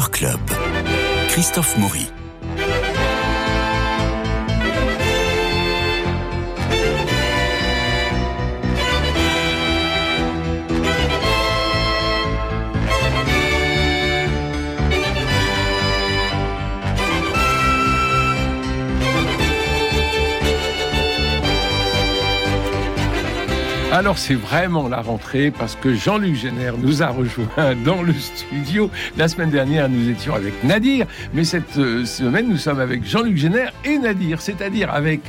Club. Christophe Maury. Alors c'est vraiment la rentrée parce que Jean-Luc Génère nous a rejoint dans le studio. La semaine dernière, nous étions avec Nadir, mais cette euh, semaine, nous sommes avec Jean-Luc Génère et Nadir, c'est-à-dire avec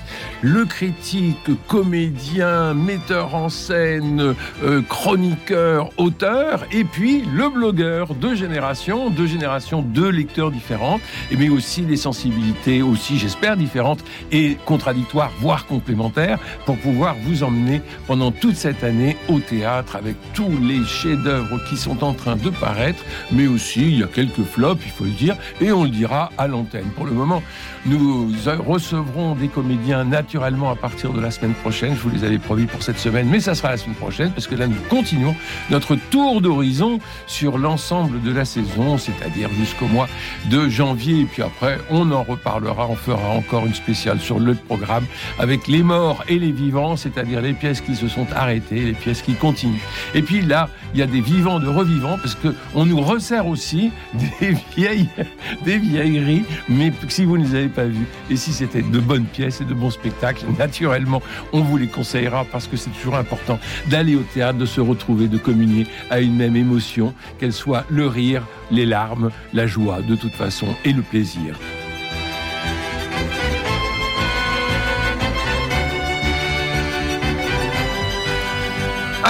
le critique, comédien, metteur en scène, euh, chroniqueur, auteur, et puis le blogueur, deux générations, deux générations, deux lecteurs différents, mais aussi des sensibilités aussi, j'espère, différentes et contradictoires, voire complémentaires, pour pouvoir vous emmener pendant toute cette année au théâtre avec tous les chefs-d'œuvre qui sont en train de paraître, mais aussi il y a quelques flops, il faut le dire, et on le dira à l'antenne. Pour le moment, nous recevrons des comédiens naturellement à partir de la semaine prochaine. Je vous les avais promis pour cette semaine, mais ça sera la semaine prochaine parce que là, nous continuons notre tour d'horizon sur l'ensemble de la saison, c'est-à-dire jusqu'au mois de janvier. Et puis après, on en reparlera. On fera encore une spéciale sur le programme avec les morts et les vivants, c'est-à-dire les pièces qui se sont les pièces qui continuent. Et puis là, il y a des vivants de revivants parce que on nous resserre aussi des vieilles, des vieilleries. Mais si vous ne les avez pas vues et si c'était de bonnes pièces et de bons spectacles, naturellement, on vous les conseillera parce que c'est toujours important d'aller au théâtre, de se retrouver, de communier à une même émotion, qu'elle soit le rire, les larmes, la joie, de toute façon, et le plaisir.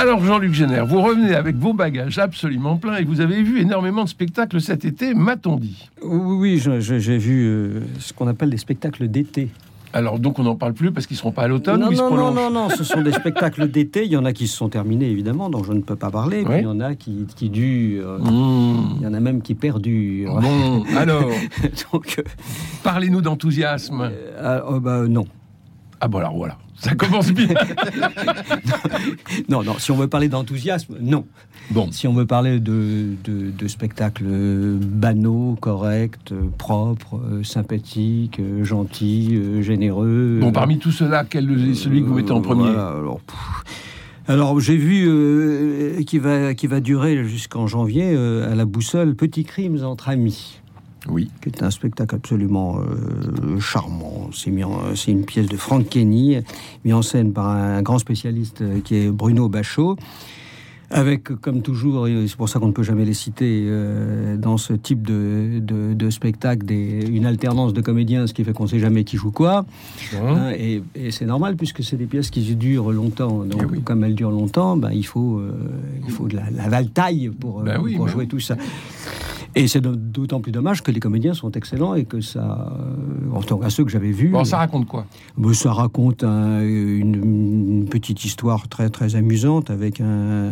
Alors Jean-Luc Génère, vous revenez avec vos bagages absolument pleins et vous avez vu énormément de spectacles cet été, m'a-t-on dit Oui, oui j'ai vu euh, ce qu'on appelle des spectacles d'été. Alors donc on n'en parle plus parce qu'ils ne seront pas à l'automne non, ou ils non, se non, non, non, ce sont des spectacles d'été. Il y en a qui se sont terminés évidemment, dont je ne peux pas parler. Puis il y en a qui, qui durent. Mmh. Il y en a même qui perdurent. Bon, alors, Donc, euh, parlez-nous d'enthousiasme. euh, oh, bah, non. Ah bon alors voilà, ça commence bien. Non, non. Si on veut parler d'enthousiasme, non. bon, Si on veut parler de, de, de spectacles banaux, corrects, euh, propres, euh, sympathiques, euh, gentils, euh, généreux. bon parmi tout cela, quel est celui que vous mettez en premier Voilà, alors, j'ai vu euh, qui va qui va durer jusqu'en janvier euh, à la boussole Petits crimes entre amis, Oui. qui est un spectacle absolument euh, charmant. C'est une pièce de Frank Kenny, mis en scène par un grand spécialiste euh, qui est Bruno Bachot. Avec, comme toujours, et c'est pour ça qu'on ne peut jamais les citer, euh, dans ce type de, de, de spectacle, des, une alternance de comédiens, ce qui fait qu'on ne sait jamais qui joue quoi. Hein Hein, et et c'est normal puisque c'est des pièces qui durent longtemps. Donc, Eh oui. comme elles durent longtemps, ben, il faut, euh, il faut de la, la valtaille pour, Ben oui, pour ben jouer tout ça. Et c'est d'autant plus dommage que les comédiens sont excellents et que ça, euh, en tout cas ceux que j'avais vus, Bon, ça raconte quoi? ben, ça raconte un- une, une petite histoire très très amusante avec un,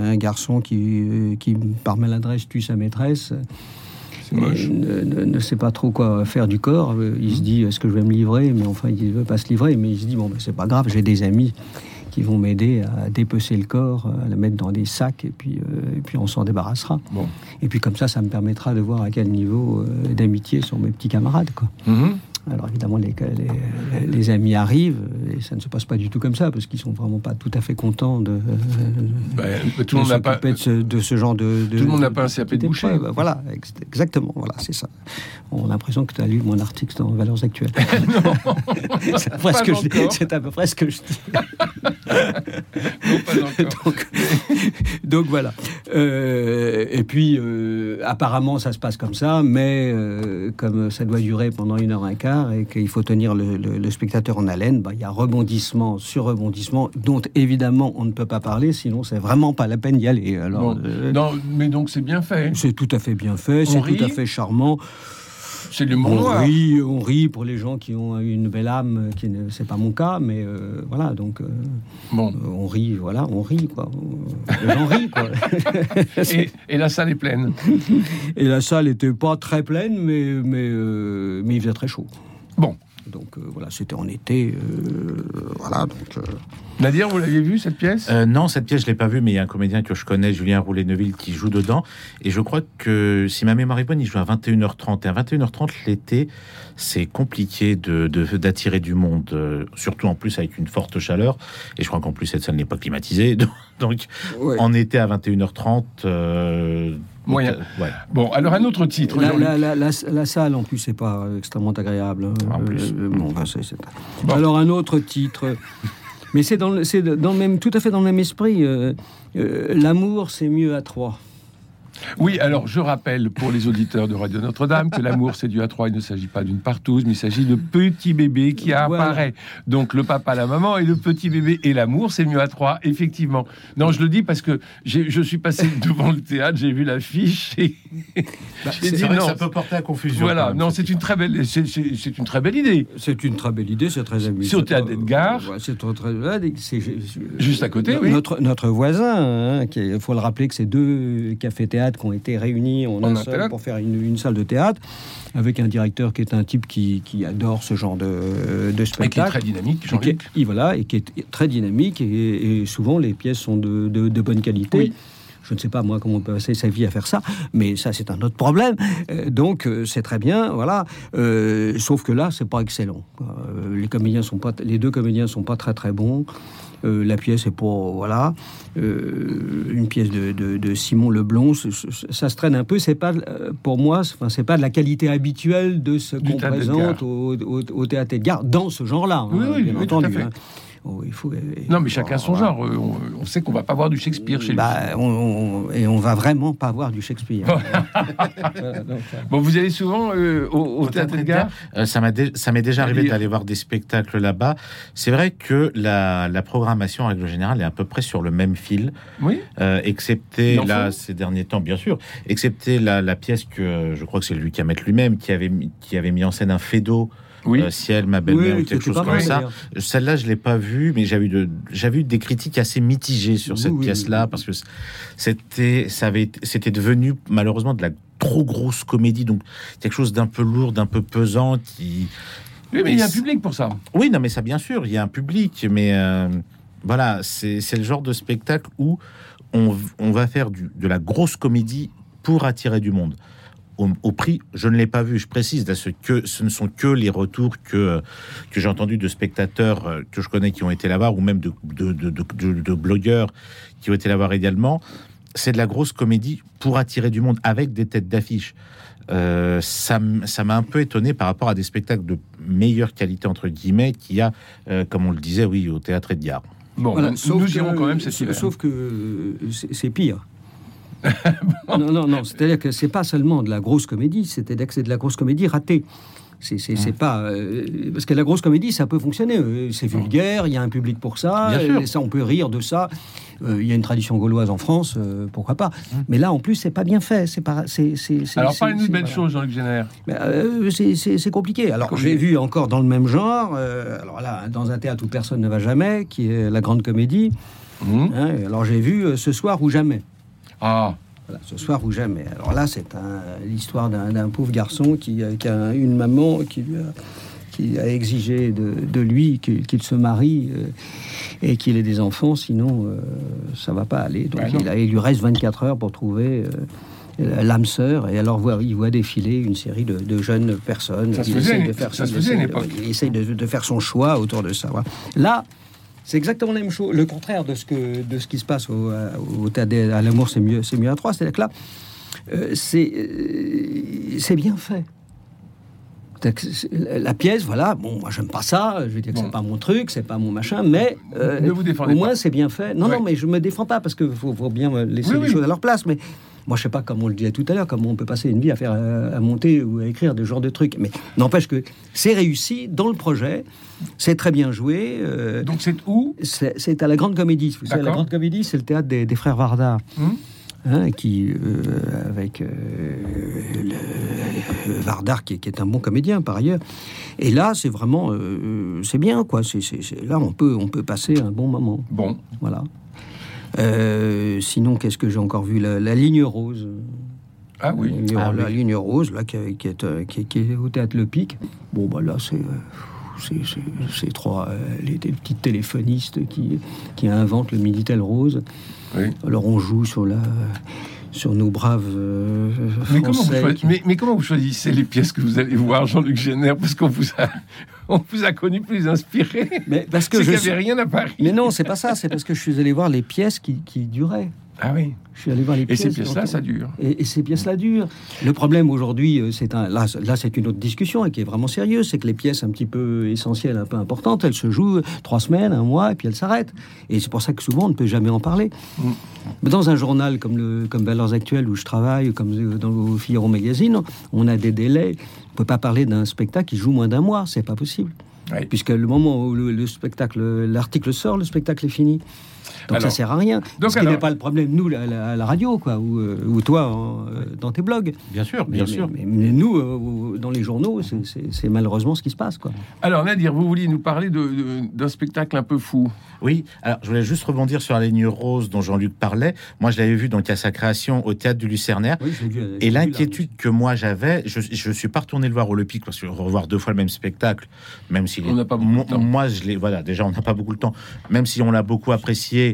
un garçon qui, euh, qui par maladresse tue sa maîtresse. C'est moche. Et ne, ne- ne sait pas trop quoi faire du corps. Euh, Il se dit est-ce que je vais me livrer? Mais enfin, il ne veut pas se livrer. Mais il se dit bon, ben, c'est pas grave, j'ai des amis qui vont m'aider à dépecer le corps, à le mettre dans des sacs, et puis, euh, et puis on s'en débarrassera. Bon. Et puis comme ça, ça me permettra de voir à quel niveau euh, d'amitié sont mes petits camarades. Quoi. Mhm. Alors évidemment, les, les, les amis arrivent, et ça ne se passe pas du tout comme ça, parce qu'ils sont vraiment pas tout à fait contents de, Ben, tout de le monde n'a pas. de, ce, de ce genre de... de Tout le monde n'a pas un CAP de boucher. Voilà, ex- exactement, voilà, c'est ça. On a l'impression que tu as lu mon article dans Valeurs Actuelles. c'est à peu près ce que je dis. encore. C'est à peu près ce que je dis. Non, pas encore. donc, donc voilà. Euh, et puis, euh, apparemment, ça se passe comme ça, mais euh, comme ça doit durer pendant une heure un quart et qu'il faut tenir le, le- le spectateur en haleine, bah, il y a rebondissement sur rebondissement, dont évidemment on ne peut pas parler, sinon c'est vraiment pas la peine d'y aller. Alors, Bon. euh, Non, mais donc c'est bien fait. c'est tout à fait bien fait, c'est tout à fait charmant. C'est l'humour On noir. rit, on rit pour les gens qui ont une belle âme, qui ne, c'est pas mon cas, mais euh, voilà, donc euh, Bon. on rit, voilà, on rit quoi. Les gens rient quoi. Et, et la salle est pleine. Et la salle était pas très pleine, mais mais euh, mais il faisait très chaud. Bon, Donc euh, voilà, c'était en été. euh, voilà, donc. euh, Nadir, vous l'aviez vu cette pièce? Euh, non, cette pièce, je l'ai pas vue, mais il y a un comédien que je connais, Julien Roulet-Neuville, qui joue dedans. Et je crois que, si ma mémoire est bonne, il joue à 21h30. Et à 21h30, l'été, c'est compliqué de, de- d'attirer du monde, euh, surtout en plus avec une forte chaleur. Et je crois qu'en plus, cette salle n'est pas climatisée. Donc, ouais. en été à 21h30, euh, Moyen. euh, ouais. Bon, alors un autre titre. La, Jean-Luc. la- la- la- la salle, en plus, c'est pas euh, extrêmement agréable. hein. En plus. Euh, bon, enfin, c'est- c'est- Bon. Alors, un autre titre. Mais c'est dans, le- c'est dans le même, tout à fait dans le même esprit. euh, euh, L'amour, c'est mieux à trois. Oui, alors je rappelle pour les auditeurs de Radio Notre-Dame que l'amour c'est dû à trois. Il ne s'agit pas d'une partouze, mais il s'agit de petit bébé qui Voilà. apparaît. Donc le papa, la maman et le petit bébé et l'amour c'est mieux à trois, effectivement. Non, je le dis parce que je suis passé devant le théâtre, j'ai vu l'affiche et Bah, j'ai dit vrai que non. ça peut porter à confusion. Voilà, non, c'est une très belle, c'est- une très belle idée. C'est une très belle idée, c'est très amusant. C'est au théâtre d'Edgar. Ouais, c'est Juste à côté, oui. Notre, notre voisin, il faut le rappeler que c'est deux cafés-théâtres qui ont été réunis en, En un seul théâtre. pour faire une, une salle de théâtre, avec un directeur qui est un type qui, qui adore ce genre de, de Et qui est spectacle. très dynamique, Et qui, voilà, et qui est très dynamique, et, et souvent les pièces sont de, de- de bonne qualité. Oui. Je ne sais pas moi comment on peut passer sa vie à faire ça, mais ça c'est un autre problème. Euh, donc euh, c'est très bien, voilà. Euh, sauf que là c'est pas excellent. Les comédiens sont pas, les deux comédiens sont pas très très bons. Euh, la pièce est pour voilà euh, une pièce de, de- de Simon Leblon. Ça se traîne un peu. C'est pas euh, pour moi, enfin, c'est pas de la qualité habituelle de ce qu'on présente au, au- au théâtre Edgar dans ce genre-là. hein, Oui, bien oui, tout à entendu. fait. hein. Oh, il faut, Non, mais chacun son genre. Euh, On, on sait qu'on va pas voir du Shakespeare chez lui. Bah, on, on- et on va vraiment pas voir du Shakespeare. Voilà, donc, euh, Bon, vous allez souvent euh, au, au théâtre Edgar Euh, ça dé- m'est déjà arrivé d'aller voir des spectacles là-bas. C'est vrai que la, la programmation, en règle générale, est à peu près sur le même fil, Oui. euh, excepté là ces derniers temps, bien sûr, excepté la, la pièce que je crois que c'est Louis Camet lui-même qui avait qui avait mis en scène un Fédo, Oui. euh, ciel, ma belle-mère oui, ou quelque chose comme mal, ça. Celle-là, je l'ai pas vue, mais j'avais eu de, j'avais eu des critiques assez mitigées sur Oui, cette oui, pièce-là oui. parce que c'était, ça avait, été- c'était devenu malheureusement de la trop grosse comédie, donc quelque chose d'un peu lourd, d'un peu pesant qui Oui, mais il y a un public pour ça. oui, non, mais ça, bien sûr, il y a un public, mais euh, voilà, c'est c'est le genre de spectacle où on, on va faire du, de la grosse comédie pour attirer du monde. Au, au prix, je ne l'ai pas vu, je précise, là, ce, que, ce ne sont que les retours que, que j'ai entendus de spectateurs euh, que je connais qui ont été là-bas, ou même de, de, de, de- de- de blogueurs qui ont été là-bas également. C'est de la grosse comédie pour attirer du monde avec des têtes d'affiche. Euh, ça m'a un peu étonné par rapport à des spectacles de meilleure qualité entre guillemets qu'il y a, euh, comme on le disait, oui, au théâtre Edgar. Bon, Voilà, nous, sauf nous que- irons quand même cet sauf- que euh, c'est c'est pire. Non, non, non. C'est-à-dire que c'est pas seulement de la grosse comédie, c'est-à-dire que c'est de la grosse comédie ratée. C'est c'est- c'est pas euh, parce que la grosse comédie ça peut fonctionner. euh, C'est vulgaire, il y a un public pour ça. Et ça on peut rire de ça. Euh, Il y a une tradition gauloise en France, euh, pourquoi pas. Mais là en plus c'est pas bien fait. C'est pas. c'est- Alors, parlez-nous de belles voilà. choses, Jean-Luc Génère. Ben, euh, c'est- compliqué. Alors, j'ai vu encore dans le même genre, euh, alors là, dans un théâtre où personne ne va jamais, qui est la Grande Comédie. Hum. hein, alors, j'ai vu euh, Ce soir ou jamais. Ah, Voilà, ce soir ou jamais. Alors là, c'est l'histoire d'un pauvre garçon qui, euh, qui a une maman qui lui a, qui a exigé de, de lui qu'il se marie euh, et qu'il ait des enfants, sinon euh, ça va pas aller. Donc non. il, a- il lui reste 24 heures pour trouver euh, l'âme sœur et alors il voit défiler une série de, de jeunes personnes. Ça se faisait une- de faire, ça se il faisait à une essaye de- époque. il essaye de, de faire son choix autour de ça. voilà. Là, c'est exactement la même chose, le contraire de ce, que, de ce qui se passe au, à- au théâtre à l'amour, c'est mieux, c'est mieux à trois. C'est-à-dire que là, euh, c'est euh, c'est bien fait. La pièce, voilà, bon, moi j'aime pas ça, je veux dire que Bon. c'est pas mon truc, c'est pas mon machin, mais euh, Ne vous défendez au pas. moins c'est bien fait. Non, Ouais. non, mais je me défends pas parce que faut, faut bien laisser Oui, les oui. choses à leur place. Mais moi je sais pas, comme on le disait tout à l'heure, comment on peut passer une vie à faire, euh, à monter ou à écrire des genres de trucs. Mais n'empêche que c'est réussi dans le projet, c'est très bien joué. euh, donc c'est où? c'est à la Grande Comédie. Vous savez, la. Grande Comédie, c'est le théâtre des, des frères Varda. Hum? hein, qui, euh, avec euh, le- Vardar, qui, est- qui est un bon comédien par ailleurs. Et là, c'est vraiment, euh, c'est bien, quoi. C'est- là, on peut, on peut passer un bon moment. Bon. Voilà. Euh, sinon, qu'est-ce que j'ai encore vu? La, la ligne rose. Ah oui. La ligne, Ah la oui. ligne rose, là, qui, qui est, euh, qui, qui est au théâtre Le Pic. Bon, bah là, c'est. euh, ces trois, euh, les, les petits téléphonistes qui, qui inventent le Minitel Rose. Oui. Alors on joue sur la sur nos braves euh, Mais comment, vous Français. choisissez, mais, mais comment vous choisissez les pièces que vous allez voir, Jean-Luc Génère? Parce qu'on vous a, on vous a connu plus inspiré. Mais parce que je suis- avait rien à Paris. Mais non, c'est pas ça. C'est parce que je suis allé voir les pièces qui, qui duraient. Ah oui. Je suis allé voir les Et pièces. ces pièces-là, ça dure. Et, et ces pièces-là durent. Le problème aujourd'hui, euh, c'est un, là, là c'est une autre discussion et qui est vraiment sérieuse, c'est que les pièces un petit peu essentielles, un peu importantes, elles se jouent trois semaines, un mois, et puis elles s'arrêtent. Et c'est pour ça que souvent on ne peut jamais en parler. Mm. Dans un journal comme, le, comme Valeurs Actuelles où je travaille, comme euh, dans le Figaro Magazine, on a des délais. On ne peut pas parler d'un spectacle qui joue moins d'un mois, c'est pas possible. Oui. Puisque le moment où le, le spectacle, l'article sort, le spectacle est fini. Donc Alors, ça sert à rien. donc Ce qui n'est pas le problème, nous, à la, radio, quoi, ou, euh, ou toi, en, euh, dans tes blogs. Bien sûr, bien mais- sûr. mais- mais nous, euh, dans les journaux, c'est- malheureusement ce qui se passe. Quoi. Alors, Nadir, vous vouliez nous parler de- de- d'un spectacle un peu fou. Oui, alors je voulais juste rebondir sur la ligne rose dont Jean-Luc parlait. Moi, je l'avais vu donc à sa création au théâtre du Lucernaire. Oui, Et l'inquiétude que moi j'avais, je ne suis pas retourné le voir au Lepic parce que revoir deux fois le même spectacle, même si On n'a pas beaucoup de temps. Moi, je l'ai. Voilà, déjà, on n'a pas beaucoup de temps. Même si on l'a beaucoup apprécié,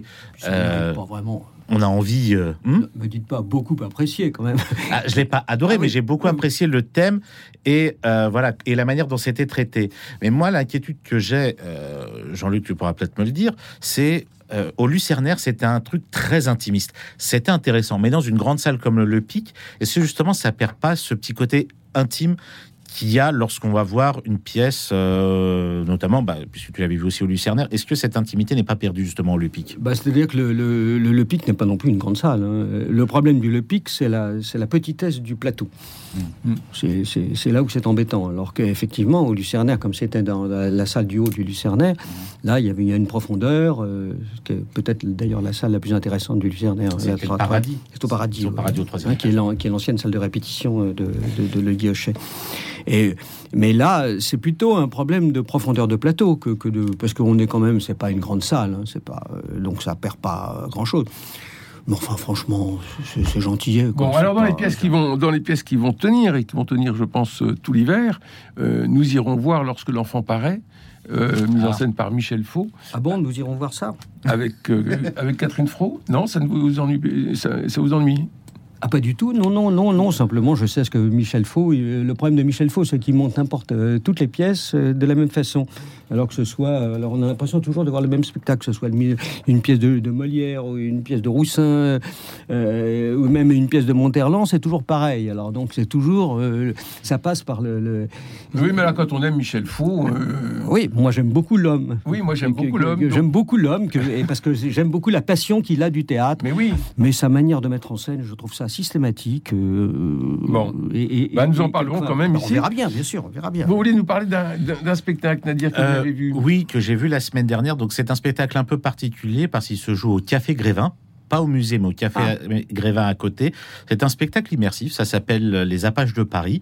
Euh, mérite pas vraiment. on a envie. euh, hmm me dites pas beaucoup apprécié quand même. Ah, je l'ai pas adoré, Ah oui. mais j'ai beaucoup apprécié le thème et euh, voilà et la manière dont c'était traité. Mais moi, l'inquiétude que j'ai, Jean-Luc, tu pourras peut-être me le dire, c'est euh, au Lucernaire, c'était un truc très intimiste. C'était intéressant, mais dans une grande salle comme le, Le Pic, et c'est justement ça perd pas ce petit côté intime qu'il y a lorsqu'on va voir une pièce, euh, notamment, bah, puisque tu l'avais vu aussi au Lucernaire, est-ce que cette intimité n'est pas perdue justement au Le Pic Bah, C'est-à-dire que le, le, le- le Pic n'est pas non plus une grande salle. hein. Le problème du Le Pic, c'est la, c'est la petitesse du plateau. Mm. C'est- C'est là où c'est embêtant. Alors qu'effectivement, au Lucernaire, comme c'était dans la, la salle du haut du Lucernaire, là, il y avait il y a une profondeur, euh, qui est peut-être d'ailleurs la salle la plus intéressante du Lucernaire. C'est la- paradis. C'est au paradis. C'est au ouais. paradis au troisième Hein, qui est l'ancienne salle de répétition euh, de, de, de Le Guillocher. Et mais là, c'est plutôt un problème de profondeur de plateau que, que de parce qu'on est quand même, c'est pas une grande salle, hein, c'est pas euh, donc ça perd pas grand chose. Mais enfin, franchement, c'est gentillet. quoi. Bon, alors dans pas- les pièces qui vont, dans les pièces qui vont tenir et qui vont tenir, je pense, euh, tout l'hiver, euh, nous irons voir lorsque l'enfant paraît, euh, mise en scène par Michel Faux, Ah bon, nous irons voir ça? avec euh, avec Catherine Fro? Non, ça ne vous ennuie, ça, ça vous ennuie? Ah pas du tout, non, non, non, non. Simplement, je sais ce que Michel Faux. Le problème de Michel Faux, c'est qu'il monte n'importe euh, toutes les pièces euh, de la même façon. Alors que ce soit, euh, alors on a l'impression toujours de voir le même spectacle, que ce soit une, pièce de, de Molière ou une pièce de Roussin euh, ou même une pièce de Monterland, c'est toujours pareil. Alors donc c'est toujours, euh, ça passe par le. le- Oui, mais là, quand on aime Michel Faux, euh, Oui, moi j'aime beaucoup l'homme. oui, moi j'aime beaucoup l'homme. donc- J'aime beaucoup l'homme, parce que j'aime beaucoup la passion qu'il a du théâtre. Mais oui, Mais sa manière de mettre en scène, je trouve ça systématique. euh, Bon. et, et- Bah, nous en et- parlerons enfin, quand même on ici. verra bien, bien sûr, on verra bien. vous voulez nous parler d'un- d'un d'un spectacle, Nadir, Euh, vu Oui, que j'ai vu la semaine dernière. Donc c'est un spectacle un peu particulier parce qu'il se joue au Café Grévin. Pas au musée, mais au Café Ah. Grévin à côté. C'est un spectacle immersif. Ça s'appelle Les Apaches de Paris.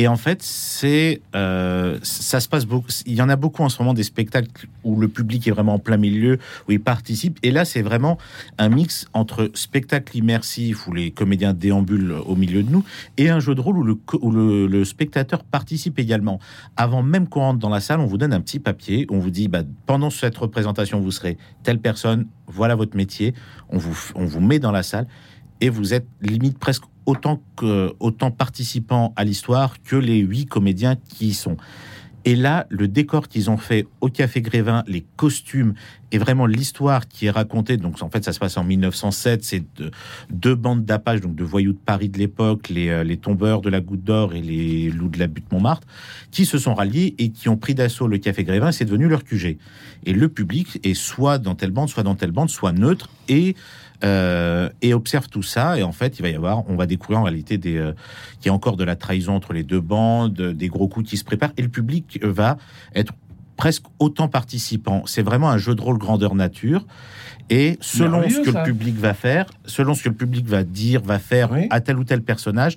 Et en fait, c'est euh, ça se passe beaucoup. Il y en a beaucoup en ce moment des spectacles où le public est vraiment en plein milieu, où il participe. Et là, c'est vraiment un mix entre spectacle immersif où les comédiens déambulent au milieu de nous et un jeu de rôle où le, où le spectateur participe également. Avant même qu'on rentre dans la salle, on vous donne un petit papier. On vous dit, bah, pendant cette représentation, vous serez telle personne. Voilà votre métier. On vous, on vous met dans la salle et vous êtes limite presque autant que autant participants à l'histoire que les huit comédiens qui y sont. Et là, le décor qu'ils ont fait au Café Grévin, les costumes et vraiment l'histoire qui est racontée. Donc, en fait, ça se passe en 1907. C'est de- deux bandes d'apaches, donc de voyous de Paris de l'époque, les, euh, les tombeurs de la Goutte d'Or et les loups de la butte Montmartre, qui se sont ralliés et qui ont pris d'assaut le Café Grévin. C'est devenu leur QG. Et le public est soit dans telle bande, soit dans telle bande, soit neutre et euh, et observe tout ça. Et en fait, il va y avoir, on va découvrir en réalité des, euh, qu'il y a encore de la trahison entre les deux bandes, des gros coups qui se préparent. Et le public va être presque autant participant. C'est vraiment un jeu de rôle grandeur nature. Et selon ce que ça. le public va faire, selon ce que le public va dire, va faire Oui. à tel ou tel personnage,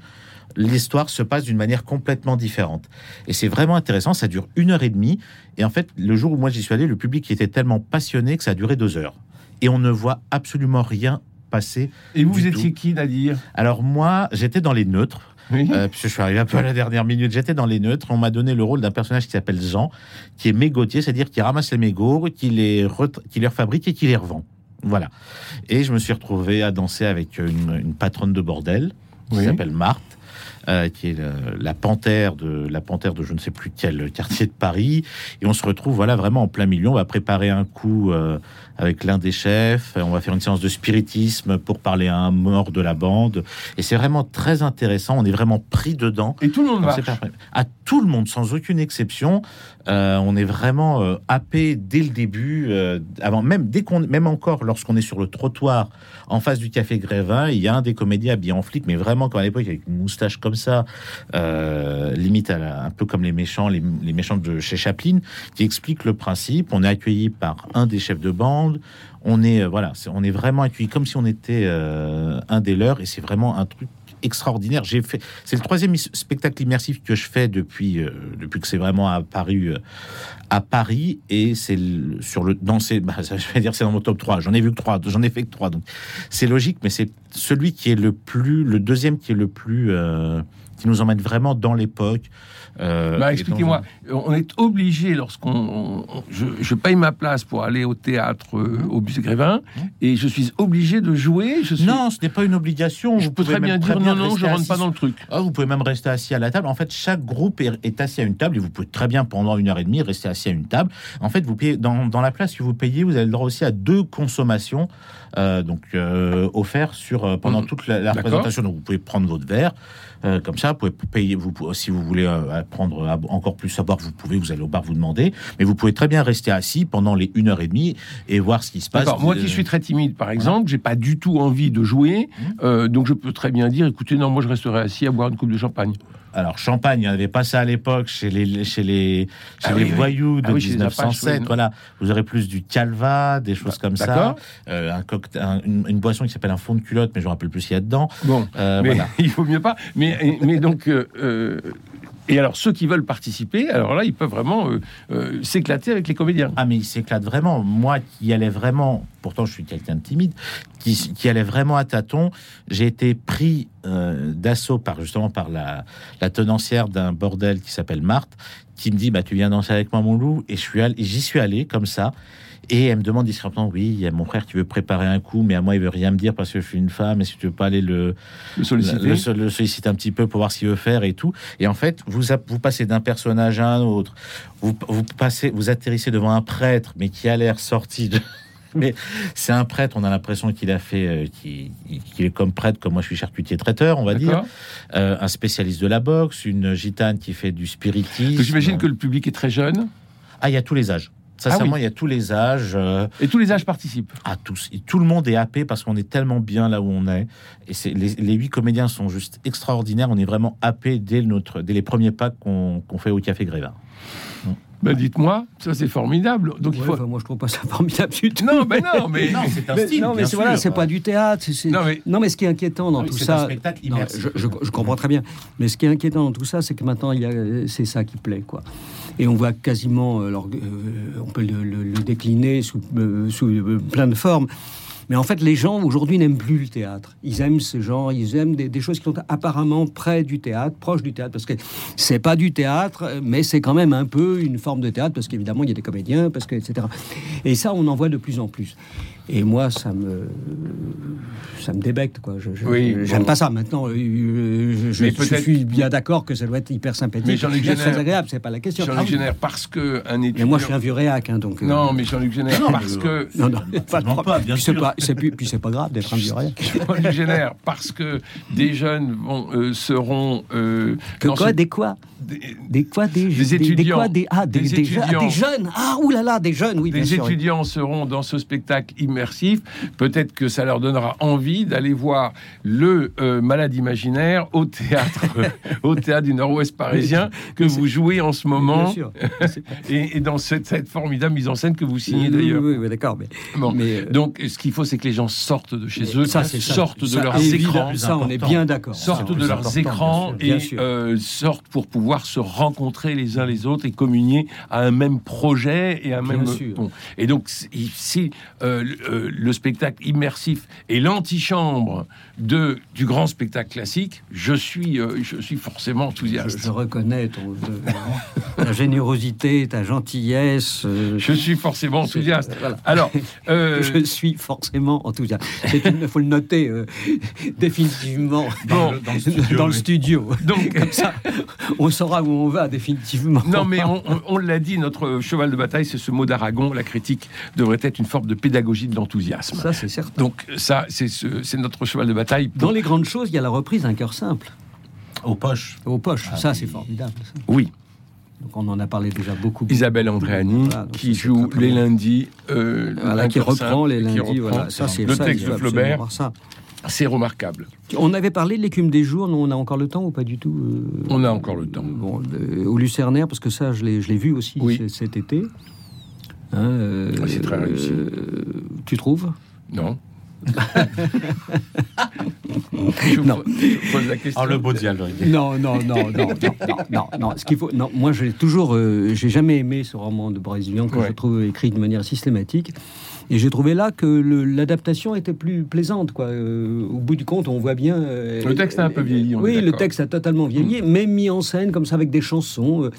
l'histoire se passe d'une manière complètement différente. Et c'est vraiment intéressant. Ça dure une heure et demie. Et en fait, le jour où moi j'y suis allé, le public était tellement passionné que ça a duré deux heures. Et on ne voit absolument rien passer. Et vous étiez tout. qui, Nadir Alors moi, j'étais dans les neutres. Oui. euh, puisque je suis arrivé un peu à la dernière minute. J'étais dans les neutres. On m'a donné le rôle d'un personnage qui s'appelle Jean, qui est mégotier, c'est-à-dire qui ramasse les mégots, qui les, qui les refabrique et qui les revend. Voilà. Et je me suis retrouvé à danser avec une, une patronne de bordel qui Oui. s'appelle Marthe. Euh, qui est la panthère de la panthère de je ne sais plus quel quartier de Paris. Et on se retrouve voilà vraiment en plein milieu. On va préparer un coup euh, avec l'un des chefs. On va faire une séance de spiritisme pour parler à un mort de la bande. Et c'est vraiment très intéressant. On est vraiment pris dedans. Et tout le monde marche. À tout le monde, sans aucune exception, euh, on est vraiment happé dès le début. avant même, dès qu'on, même encore, lorsqu'on est sur le trottoir en face du café Grévin, il y a un des comédiens habillé en flic, mais vraiment comme à l'époque avec une moustache comme ça, euh, limite à un peu comme les méchants, les, méchants de chez Chaplin, qui explique le principe. On est accueilli par un des chefs de bande. On est euh, voilà, c'est- on est vraiment accueilli comme si on était euh, un des leurs, et c'est vraiment un truc extraordinaire. J'ai fait, c'est le troisième is- spectacle immersif que je fais depuis euh, depuis que c'est vraiment apparu euh, à Paris et c'est sur le dans ces, bah, je vais dire c'est dans mon top 3 J'en ai vu que trois, j'en ai fait que trois, donc c'est logique, mais c'est celui qui est le plus, le deuxième qui est le plus euh, qui nous emmène vraiment dans l'époque. Euh, Bah, expliquez-moi, on est obligé lorsqu'on, on- on- je, je paye ma place pour aller au théâtre euh, Mmh. au Bus Grévin et je suis obligé de jouer. Je suis, Non, ce n'est pas une obligation. je Vous peux très bien dire non, non, je rentre assis pas dans le truc. Ah, vous pouvez même rester assis à la table. En fait, chaque groupe est, est assis à une table et vous pouvez très bien, pendant une heure et demie, rester assis à une table. En fait, vous payez dans, dans la place que vous payez, vous avez le droit aussi à deux consommations donc euh, offertes sur euh, pendant Mhm. toute la, la représentation. Donc, vous pouvez prendre votre verre euh, comme ça. Vous pouvez payer. Vous, si vous voulez euh, prendre encore plus à boire, vous pouvez. Vous allez au bar, vous demandez. Mais vous pouvez très bien rester assis pendant les une heure et demie et voir ce qui se passe. Moi Euh, qui suis très timide, par exemple, j'ai pas du tout envie de jouer, Mmh. euh, donc je peux très bien dire, écoutez, non, moi je resterai assis à boire une coupe de champagne. Alors, Champagne, il n'y avait pas ça à l'époque chez les, chez les, chez Ah les oui, oui. voyous de Ah oui, Apaches, 1907. oui, non. voilà, vous aurez plus du calva, des choses comme ça. Euh, un cocktail, un- une, une boisson qui s'appelle un fond de culotte, mais je ne me rappelle plus ce qu'il y a dedans. Bon, Euh, mais voilà. il vaut mieux pas. Mais, mais donc, euh, euh, et alors ceux qui veulent participer, alors là, ils peuvent vraiment euh, euh, s'éclater avec les comédiens. Ah, mais il s'éclate vraiment. Moi qui allais vraiment, pourtant je suis quelqu'un de timide, qui, qui allait vraiment à tâtons, j'ai été pris euh, d'assaut par justement par la, tenancière d'un bordel qui s'appelle Marthe, qui me dit bah tu viens danser avec moi mon loup et j'y suis allé comme ça. Et elle me demande discrètement, oui, il y a mon frère qui veut préparer un coup, mais à moi, il veut rien me dire parce que je suis une femme. Est-ce que tu veux pas aller le, Le solliciter. le, le- solliciter un petit peu pour voir ce qu'il veut faire et tout. Et en fait, vous, passez d'un personnage à un autre. Vous, vous passez, vous atterrissez devant un prêtre, mais qui a l'air sorti de. Mais c'est un prêtre, on a l'impression qu'il a fait, euh, qu'il est comme prêtre, comme moi je suis charcutier traiteur, on va dire. Euh, un spécialiste de la boxe, une gitane qui fait du spiritisme. J'imagine que le public est très jeune Ah, il y a tous les âges. Sincèrement, il y a tous les âges. euh, et tous les âges participent. à tous. Et tout le monde est happé parce qu'on est tellement bien là où on est. Et c'est les, les huit comédiens sont juste extraordinaires. On est vraiment happé dès, notre, dès les premiers pas qu'on qu'on fait au Café Grévin. Ben, dites-moi, ça c'est formidable. Donc il faut. enfin, moi, je trouve pas ça formidable du tout. Non, ben non, mais. Non, c'est un Mais- style. non, mais c'est voilà, c'est pas du théâtre. c'est- Non, mais- non, mais ce qui est inquiétant dans Oui, tout c'est un ça, spectacle non, immersif. je, je- je comprends très bien. Mais ce qui est inquiétant dans tout ça, c'est que maintenant, il y a- c'est ça qui plaît, quoi. Et on voit quasiment, euh, alors, euh, on peut le, le- décliner sous, euh, sous euh, plein de formes. Mais en fait, les gens aujourd'hui n'aiment plus le théâtre. Ils aiment ce genre, ils aiment des, des choses qui sont apparemment près du théâtre, proches du théâtre, parce que c'est pas du théâtre, mais c'est quand même un peu une forme de théâtre, parce qu'évidemment, il y a des comédiens, parce que, etc. Et ça, on en voit de plus en plus. Et moi, ça me, ça me débecte, quoi. Je, je- Oui, j'aime bon. pas ça. Maintenant, euh, je, suis bien d'accord que ça doit être hyper sympathique, Mais Jean-Luc Génère- très agréable. C'est pas la question. Jean-Luc Ah. Génère, parce que un étudiant. Mais moi, je suis un vieux réac, hein, donc. euh, Non, mais Jean-Luc Génère, Non, parce que. non, non, pas pas, bien sûr. pas, c'est plus- puis c'est pas grave d'être un. Jean-Luc Génère, parce que des jeunes vont, euh, seront. euh, Que quoi ce- Des quoi? Des- Des quoi Des, Des des étudiants. quoi des, ah, des, Des des, je- ah, étudiants. des jeunes Ah, oulala, des jeunes, oui, bien des sûr. étudiants seront dans ce spectacle immersif. Peut-être que ça leur donnera envie d'aller voir le euh, Malade imaginaire au théâtre, au théâtre du Nord-Ouest parisien que vous jouez en ce moment et, et dans cette, cette formidable mise en scène que vous signez d'ailleurs. Oui, oui, d'accord. Mais, Bon. mais, Donc, ce qu'il faut c'est que les gens sortent de chez eux, Ça, sortent de Ça, leurs écrans, Ça, on est bien d'accord. sortent de leurs écrans bien et euh, sortent pour pouvoir se rencontrer les uns les autres et communier à un même projet et à un Bien même bon. Et donc si- euh, le- euh, le spectacle immersif est l'antichambre de du grand spectacle classique, je suis euh, je suis forcément Je, enthousiaste. je reconnais ton, ta générosité, ta gentillesse. euh, Je suis forcément enthousiaste. Voilà. Alors, euh, Je suis forcément enthousiaste. Il faut le noter euh, définitivement Bon, dans le studio, dans le oui. studio. donc Comme ça, on saura où on va définitivement. Non, mais on, on- on l'a dit, notre cheval de bataille, c'est ce mot d'Aragon. La critique devrait être une forme de pédagogie de l'enthousiasme. Ça, c'est certain. Donc ça, c'est ce- c'est notre cheval de bataille. pour- Dans les grandes choses, il y a la reprise d'un cœur simple, Aux poches. aux poches. Ah, ça, oui. c'est formidable. ça. Oui, Donc, on en a parlé déjà beaucoup. Isabelle Andréani, Voilà, qui joue les lundis. euh, Voilà, qui reprend les lundis. reprend Voilà, ça, c'est le ça, texte de Flaubert. Ça. C'est remarquable. On avait parlé de l'écume des jours. Nous, on a encore le temps ou pas du tout euh, On a encore le temps. Bon, le- au Lucernaire, parce que ça, je l'ai, je l'ai vu aussi Oui. cet été. Hein, euh, Ah, c'est très réussi. euh, tu trouves? Non. Je, Non. vous- pose la question. Oh, le beau dialogue. Non, non, non, non, non, non, non, non. Ce qu'il faut, non. Moi, j'ai toujours, euh, j'ai jamais aimé ce roman de Vian que Ouais. je trouve écrit de manière systématique. Et j'ai trouvé là que l'adaptation était plus plaisante, quoi. Euh, au bout du compte, on voit bien. euh, Le texte a un peu vieilli, on est Oui, le texte a totalement vieilli, mais mis en scène comme ça avec des chansons. euh,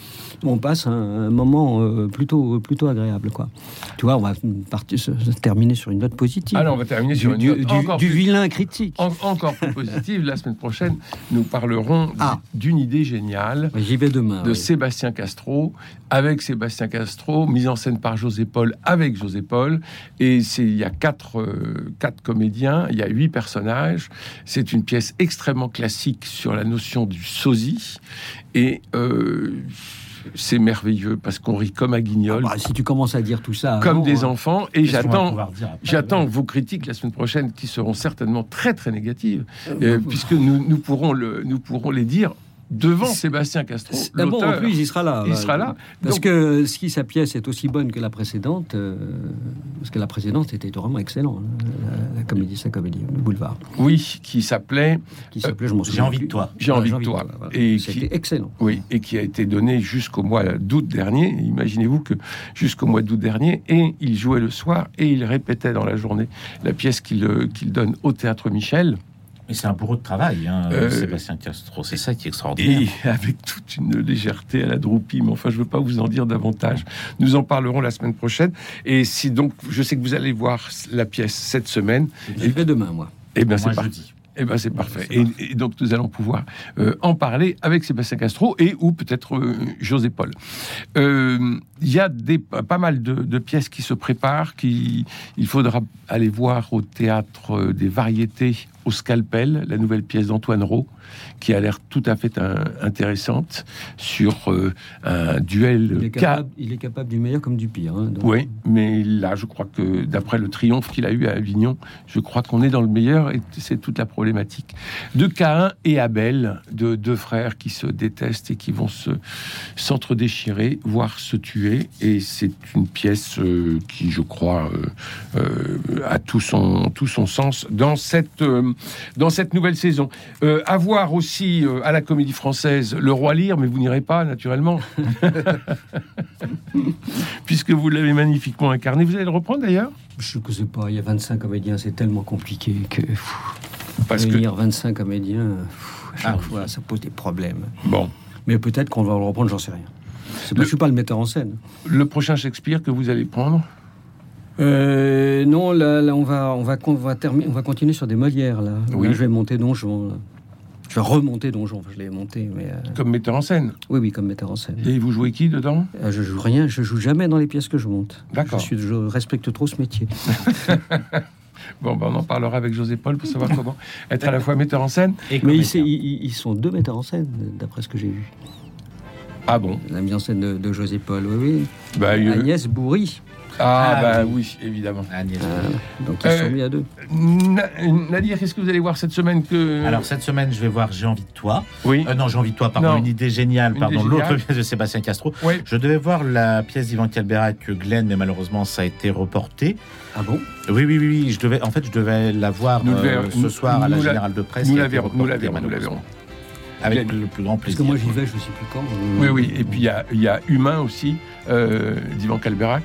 on passe un, un moment plutôt, plutôt agréable, quoi. Tu vois, on va partir, terminer sur une note positive. Alors, on va terminer sur du, une note du- encore du plus- vilain critique. en- encore plus positive. La semaine prochaine, nous parlerons Ah. d'une idée géniale. J'y vais demain. de oui. Sébastien Castro, avec Sébastien Castro, mise en scène par José Paul, avec José Paul. Et il y a quatre, euh, quatre comédiens, il y a huit personnages. C'est une pièce extrêmement classique sur la notion du sosie. Et euh, c'est merveilleux parce qu'on rit comme à Guignol, Bah, si tu commences à dire tout ça, comme avant, des hein. enfants. Et j'attends. J'attends vos critiques la semaine prochaine qui seront certainement très très négatives, euh, puisque nous, nous, pourrons le, nous pourrons les dire devant Sébastien Castro, Ah bon, en l'auteur. plus, il sera là. Il sera là. Parce Donc- que si sa pièce est aussi bonne que la précédente, euh, parce que la précédente était vraiment excellente, hein, la, la comédie, sa comédie, le boulevard, Oui, qui s'appelait qui s'appelait, je m'en J'ai envie de toi. J'ai envie de toi. voilà. Et qui, excellent. oui, et qui a été donné jusqu'au mois d'août dernier. Imaginez-vous que jusqu'au mois d'août dernier, et il jouait le soir et il répétait dans la journée la pièce qu'il euh, qu'il donne au théâtre Michel. Mais c'est un bourreau de travail, hein, Euh, Sébastien Castro. C'est ça qui est extraordinaire. Et avec toute une légèreté à la droupie, mais enfin, je ne veux pas vous en dire davantage. Nous en parlerons la semaine prochaine. Et si donc, je sais que vous allez voir la pièce cette semaine, J'y vais demain, moi. eh bien, c'est je parti. Eh ben c'est parfait. Et, et donc nous allons pouvoir euh, en parler avec Sébastien Castro et ou peut-être euh, José Paul. Euh, Il y a des, pas mal de, de pièces qui se préparent. Qui, il faudra aller voir au théâtre euh, des variétés au scalpel, la nouvelle pièce d'Antoine Rowe, qui a l'air tout à fait un- intéressante sur euh, un duel. Il est, ca- capable, il est capable du meilleur comme du pire. hein, donc. oui, mais là, je crois que d'après le triomphe qu'il a eu à Avignon, je crois qu'on est dans le meilleur et c'est toute la problématique. De Caïn et Abel, de deux frères qui se détestent et qui vont se s'entre-déchirer, voire se tuer. Et c'est une pièce euh, qui, je crois, euh, a tout son, tout son sens dans cette, dans cette nouvelle saison. Euh, à voir aussi euh, à la Comédie Française Le Roi Lire, mais vous n'irez pas, naturellement. Puisque vous l'avez magnifiquement incarné. Vous allez le reprendre d'ailleurs? Je ne sais pas, il y a 25 comédiens, c'est tellement compliqué que pff, Parce que, réunir 25 comédiens, pff, à chaque Ah fois, ça pose des problèmes. bon, Mais peut-être qu'on va le reprendre, j'en sais rien. Le- Je suis pas le metteur en scène. le prochain Shakespeare que vous allez prendre, Euh, non, là, là, on va, on va, on va terminer, on va continuer sur des Molières là. Oui. Là, je vais monter Donjon. là. Je vais remonter Donjon. Je l'ai monté, mais euh, comme metteur en scène. oui, oui, comme metteur en scène. Et vous jouez qui dedans? Euh, je joue rien, je joue jamais dans les pièces que je monte. D'accord. Je, suis, je respecte trop ce métier. Bon, ben, on en parlera avec José Paul pour savoir comment être à la fois metteur en scène. Et Mais ils, ils- ils sont deux metteurs en scène, d'après ce que j'ai vu. Ah bon? La mise en scène de, de José Paul, oui, oui. bah, Agnès Bourri. Ah, Ah, bah oui. oui, évidemment. Agnès. Euh, donc ils Euh, sont mis à deux. Na- Nadir, qu'est-ce que vous allez voir cette semaine que... Alors cette semaine, je vais voir J'ai envie de toi. oui. Euh, non, J'ai envie de toi, pardon, Non. une idée géniale, Une pardon, l'autre pièce de Sébastien Castro. Oui. Je devais voir la pièce d'Ivan Calberac, Glenn, mais malheureusement, ça a été reporté. Ah bon? Oui, oui, oui, oui, je devais, en fait, je devais la voir Nous le euh, verrons. ce Nous- soir à la Générale de Presse. Nous la été verrons, nous la reportée, verrons, nous la verrons. malheureusement. Avec Glenn. le plus grand Parce plaisir. que moi j'y vais, je ne sais plus quand. Oui, oui. Et puis il y a, il y a Humain aussi, euh, d'Ivan Calberac.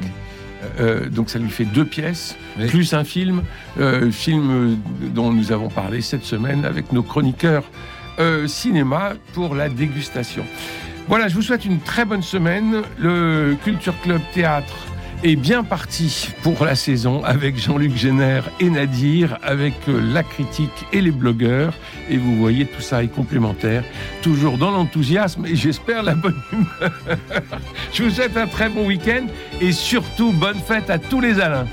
Euh, donc ça lui fait deux pièces, Oui. plus un film, euh, film euh, dont nous avons parlé cette semaine avec nos chroniqueurs euh, cinéma pour la dégustation. Voilà, je vous souhaite une très bonne semaine. Le Culture Club Théâtre est bien parti pour la saison avec Jean-Luc Génère et Nadir, avec euh, la critique et les blogueurs. Et vous voyez, tout ça est complémentaire, toujours dans l'enthousiasme et j'espère la bonne humeur. Je vous souhaite un très bon week-end et surtout bonne fête à tous les Alains.